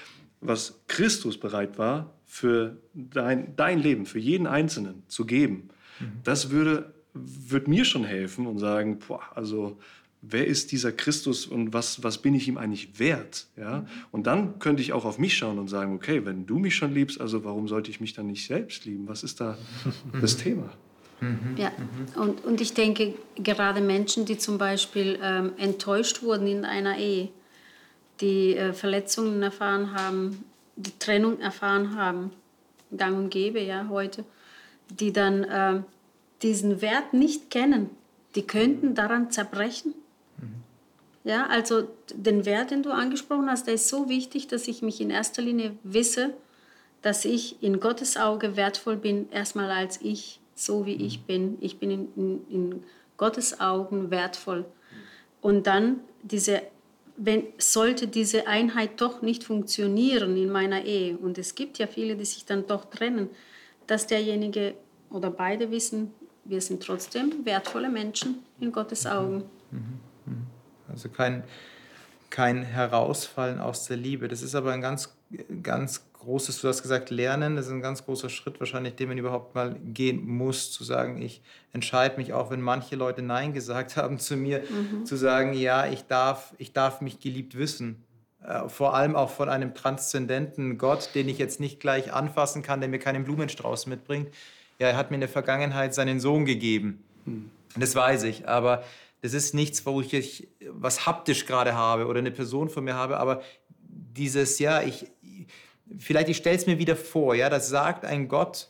was Christus bereit war, für dein, dein Leben, für jeden Einzelnen zu geben. Mhm. Das würde wird mir schon helfen und sagen, boah, also wer ist dieser Christus und was, was bin ich ihm eigentlich wert? Ja? Und dann könnte ich auch auf mich schauen und sagen, okay, wenn du mich schon liebst, also warum sollte ich mich dann nicht selbst lieben? Was ist da das Thema? Ja, und, und ich denke, gerade Menschen, die zum Beispiel ähm, enttäuscht wurden in einer Ehe, die äh, Verletzungen erfahren haben, die Trennung erfahren haben, gang und gäbe ja heute, die dann äh, diesen Wert nicht kennen, die könnten daran zerbrechen. Mhm. Ja, also den Wert, den du angesprochen hast, der ist so wichtig, dass ich mich in erster Linie wisse, dass ich in Gottes Auge wertvoll bin, erstmal als ich, so wie ich bin. Ich bin in, in, in Gottes Augen wertvoll. Und dann diese, wenn, sollte diese Einheit doch nicht funktionieren in meiner Ehe, und es gibt ja viele, die sich dann doch trennen, dass derjenige oder beide wissen, wir sind trotzdem wertvolle Menschen in Gottes Augen. Also kein, kein Herausfallen aus der Liebe. Das ist aber ein ganz, ganz großes, du hast gesagt, Lernen, das ist ein ganz großer Schritt wahrscheinlich, den man überhaupt mal gehen muss, zu sagen, ich entscheide mich, auch wenn manche Leute Nein gesagt haben zu mir, mhm. zu sagen, ja, ich darf, ich darf mich geliebt wissen. Äh, vor allem auch von einem transzendenten Gott, den ich jetzt nicht gleich anfassen kann, der mir keinen Blumenstrauß mitbringt, ja, er hat mir in der Vergangenheit seinen Sohn gegeben. Hm. Das weiß ich, aber das ist nichts, wo ich was haptisch gerade habe oder eine Person von mir habe, aber dieses, ja, ich, vielleicht ich stelle es mir wieder vor, ja, das sagt ein Gott,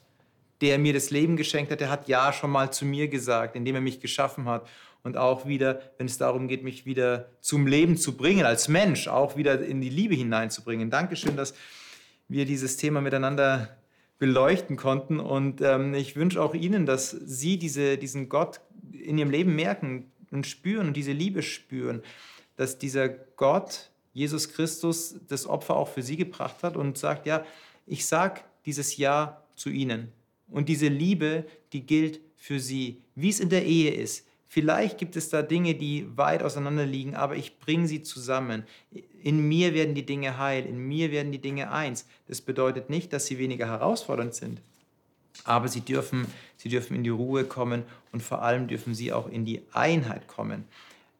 der mir das Leben geschenkt hat, der hat ja schon mal zu mir gesagt, indem er mich geschaffen hat. Und auch wieder, wenn es darum geht, mich wieder zum Leben zu bringen, als Mensch, auch wieder in die Liebe hineinzubringen. Dankeschön, dass wir dieses Thema miteinander beleuchten konnten. Und ähm, ich wünsche auch Ihnen, dass Sie diese, diesen Gott in Ihrem Leben merken und spüren und diese Liebe spüren, dass dieser Gott, Jesus Christus, das Opfer auch für Sie gebracht hat und sagt, ja, ich sage dieses Ja zu Ihnen. Und diese Liebe, die gilt für Sie, wie es in der Ehe ist. Vielleicht gibt es da Dinge, die weit auseinander liegen, aber ich bringe sie zusammen. In mir werden die Dinge heil, in mir werden die Dinge eins. Das bedeutet nicht, dass sie weniger herausfordernd sind, aber sie dürfen, sie dürfen in die Ruhe kommen und vor allem dürfen sie auch in die Einheit kommen,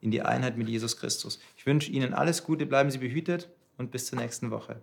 in die Einheit mit Jesus Christus. Ich wünsche Ihnen alles Gute, bleiben Sie behütet und bis zur nächsten Woche.